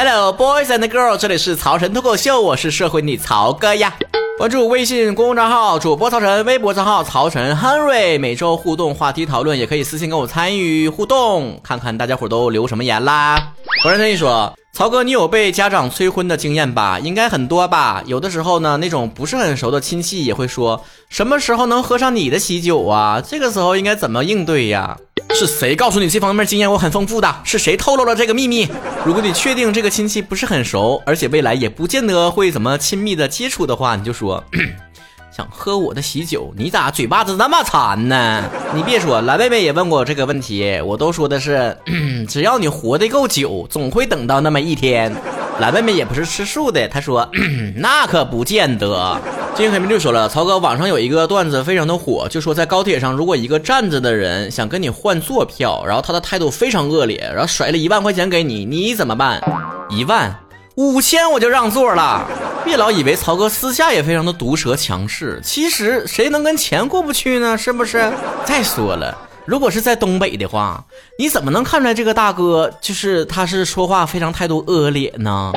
Hello boys and girls，这里是曹晨脱口秀，我是社会你曹哥呀。关注微信公众账号主播曹晨，微博账号曹晨 Henry，每周互动话题讨论，也可以私信跟我参与互动，看看大家伙都留什么言啦。我认真一说。曹哥，你有被家长催婚的经验吧？应该很多吧。有的时候呢，那种不是很熟的亲戚也会说，什么时候能喝上你的喜酒啊？这个时候应该怎么应对呀？是谁告诉你这方面经验我很丰富的？是谁透露了这个秘密？如果你确定这个亲戚不是很熟，而且未来也不见得会怎么亲密的接触的话，你就说。想喝我的喜酒，你咋嘴巴子那么馋呢？你别说，蓝妹妹也问过我这个问题，我都说的是，只要你活得够久，总会等到那么一天。蓝妹妹也不是吃素的，他说 那可不见得。金黑明就说了，曹哥，网上有一个段子非常的火，就说在高铁上，如果一个站着的人想跟你换坐票，然后他的态度非常恶劣，然后甩了一万块钱给你，你怎么办？一万。五千我就让座了，别老以为曹哥私下也非常的毒舌强势，其实谁能跟钱过不去呢？是不是？再说了，如果是在东北的话，你怎么能看出来这个大哥就是他是说话非常态度恶劣呢？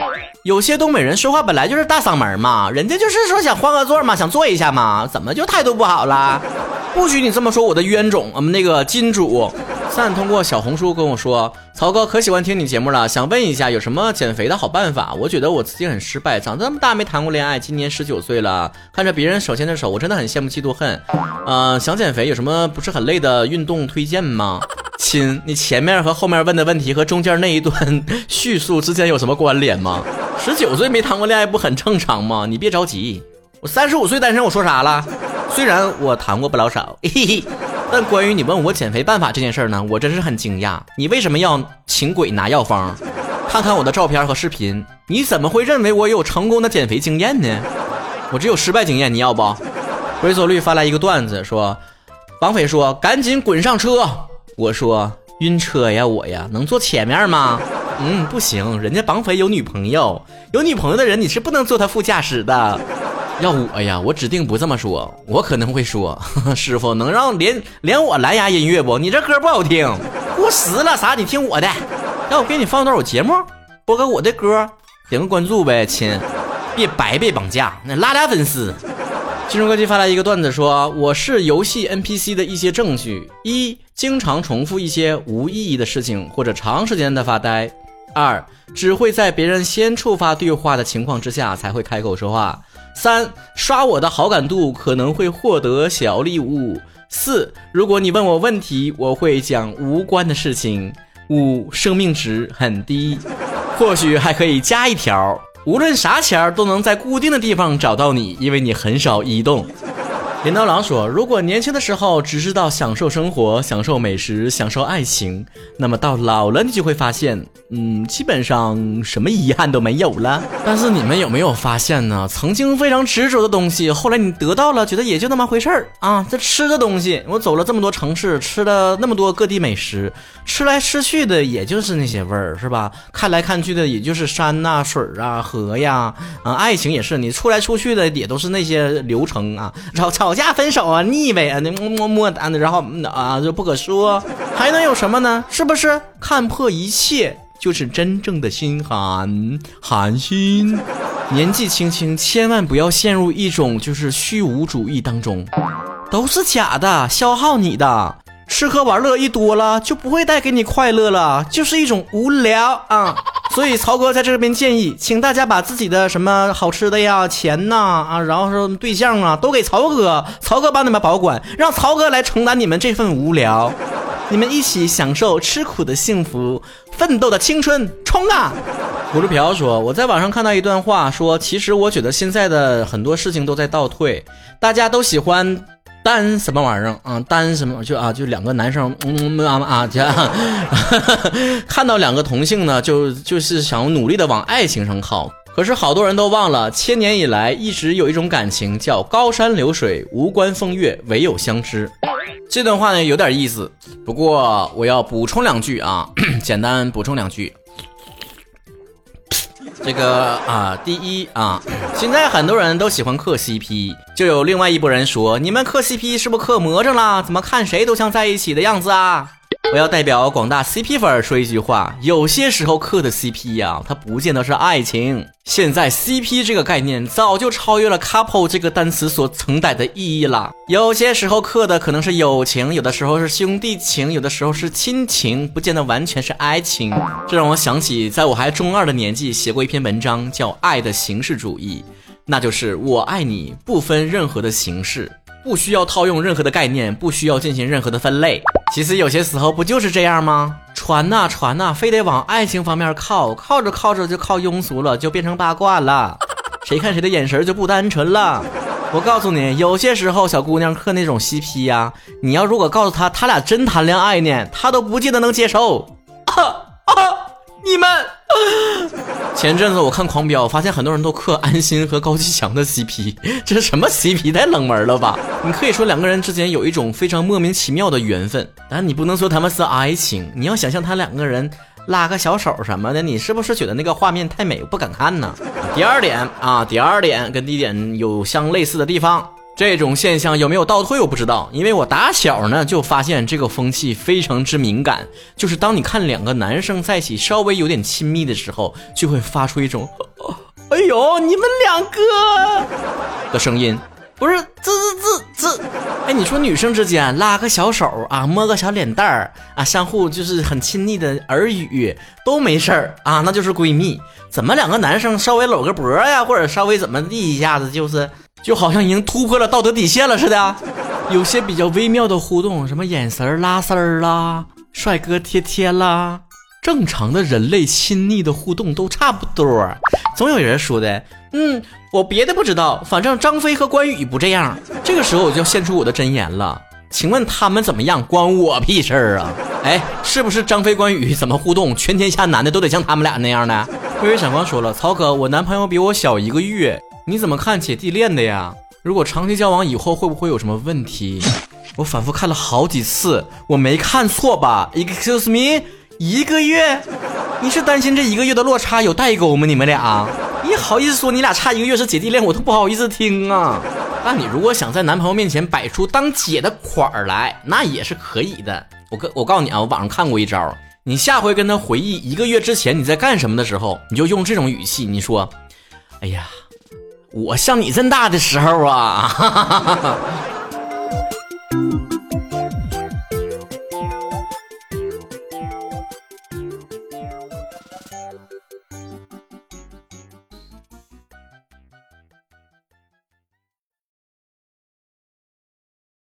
有些东北人说话本来就是大嗓门嘛，人家就是说想换个座嘛，想坐一下嘛，怎么就态度不好了？不许你这么说我的冤种，我们那个金主。散通过小红书跟我说，曹哥可喜欢听你节目了，想问一下有什么减肥的好办法？我觉得我自己很失败，长这么大没谈过恋爱，今年十九岁了，看着别人手牵着手，我真的很羡慕嫉妒恨。嗯，想减肥有什么不是很累的运动推荐吗？亲，你前面和后面问的问题和中间那一段叙述之间有什么关联吗？十九岁没谈过恋爱不很正常吗？你别着急，我三十五岁单身，我说啥了？虽然我谈过不老少。嘿嘿但关于你问我减肥办法这件事呢，我真是很惊讶。你为什么要请鬼拿药方？看看我的照片和视频，你怎么会认为我有成功的减肥经验呢？我只有失败经验，你要不？回走率发来一个段子，说绑匪说赶紧滚上车，我说晕车呀我呀，能坐前面吗？嗯，不行，人家绑匪有女朋友，有女朋友的人你是不能坐他副驾驶的。要我呀，我指定不这么说。我可能会说，师傅能让连连我蓝牙音乐不？你这歌不好听，过时了。啥？你听我的，让我给你放段我节目，播个我的歌，点个关注呗，亲。别白被绑架，那拉俩粉丝。金融科技发来一个段子，说我是游戏 NPC 的一些证据：一，经常重复一些无意义的事情，或者长时间的发呆；二，只会在别人先触发对话的情况之下才会开口说话。三刷我的好感度可能会获得小礼物。四，如果你问我问题，我会讲无关的事情。五，生命值很低，或许还可以加一条，无论啥钱都能在固定的地方找到你，因为你很少移动。镰刀郎说：“如果年轻的时候只知道享受生活、享受美食、享受爱情，那么到老了你就会发现，嗯，基本上什么遗憾都没有了。但是你们有没有发现呢？曾经非常执着的东西，后来你得到了，觉得也就那么回事儿啊。这吃的东西，我走了这么多城市，吃了那么多各地美食，吃来吃去的也就是那些味儿，是吧？看来看去的也就是山呐、水啊、河呀，啊，爱情也是，你出来出去的也都是那些流程啊，吵吵。”吵架分手啊，腻歪啊，那么么么哒，然后啊就不可说，还能有什么呢？是不是看破一切就是真正的心寒？寒心。年纪轻轻，千万不要陷入一种就是虚无主义当中，都是假的，消耗你的。吃喝玩乐一多了，就不会带给你快乐了，就是一种无聊啊。所以曹哥在这边建议，请大家把自己的什么好吃的呀、钱呐啊，然后说对象啊，都给曹哥，曹哥帮你们保管，让曹哥来承担你们这份无聊，你们一起享受吃苦的幸福，奋斗的青春，冲啊！胡志朴说，我在网上看到一段话，说其实我觉得现在的很多事情都在倒退，大家都喜欢。单什么玩意儿啊？单什么就啊？就两个男生，嗯啊啊这样，看到两个同性呢，就就是想努力的往爱情上靠。可是好多人都忘了，千年以来一直有一种感情叫高山流水，无关风月，唯有相知。这段话呢有点意思，不过我要补充两句啊，简单补充两句。这个啊，第一啊，现在很多人都喜欢磕 CP，就有另外一波人说，你们磕 CP 是不是磕魔怔了？怎么看谁都像在一起的样子啊？我要代表广大 CP 粉说一句话：有些时候磕的 CP 呀，它不见得是爱情。现在 CP 这个概念早就超越了 couple 这个单词所承载的意义了。有些时候磕的可能是友情，有的时候是兄弟情，有的时候是亲情，不见得完全是爱情。这让我想起，在我还中二的年纪写过一篇文章，叫《爱的形式主义》，那就是我爱你不分任何的形式。不需要套用任何的概念，不需要进行任何的分类。其实有些时候不就是这样吗？传呐传呐，非得往爱情方面靠，靠着靠着就靠庸俗了，就变成八卦了。谁看谁的眼神就不单纯了。我告诉你，有些时候小姑娘磕那种 CP 呀，你要如果告诉她他俩真谈恋爱呢，她都不见得能接受。啊啊！你们。前阵子我看《狂飙》，发现很多人都磕安心和高启强的 CP，这是什么 CP？太冷门了吧？你可以说两个人之间有一种非常莫名其妙的缘分，但你不能说他们是爱情。你要想象他两个人拉个小手什么的，你是不是觉得那个画面太美，不敢看呢？第二点啊，第二点跟第一点有相类似的地方。这种现象有没有倒退我不知道，因为我打小呢就发现这个风气非常之敏感，就是当你看两个男生在一起稍微有点亲密的时候，就会发出一种 “哎呦，你们两个”的声音，不是这这这这，哎，你说女生之间拉个小手啊，摸个小脸蛋儿啊，相互就是很亲昵的耳语都没事儿啊，那就是闺蜜，怎么两个男生稍微搂个脖呀，或者稍微怎么地一下子就是。就好像已经突破了道德底线了似的，有些比较微妙的互动，什么眼神拉丝儿啦，帅哥贴贴啦，正常的人类亲昵的互动都差不多。总有人说的，嗯，我别的不知道，反正张飞和关羽不这样。这个时候我就要献出我的真言了，请问他们怎么样，关我屁事儿啊？哎，是不是张飞关羽怎么互动，全天下男的都得像他们俩那样呢？微微闪光说了，曹哥，我男朋友比我小一个月。你怎么看姐弟恋的呀？如果长期交往以后会不会有什么问题？我反复看了好几次，我没看错吧？Excuse me，一个月？你是担心这一个月的落差有代沟吗？你们俩？你好意思说你俩差一个月是姐弟恋，我都不好意思听啊。那你如果想在男朋友面前摆出当姐的款儿来，那也是可以的。我跟我告诉你啊，我网上看过一招，你下回跟他回忆一个月之前你在干什么的时候，你就用这种语气，你说：“哎呀。”我像你这么大的时候啊！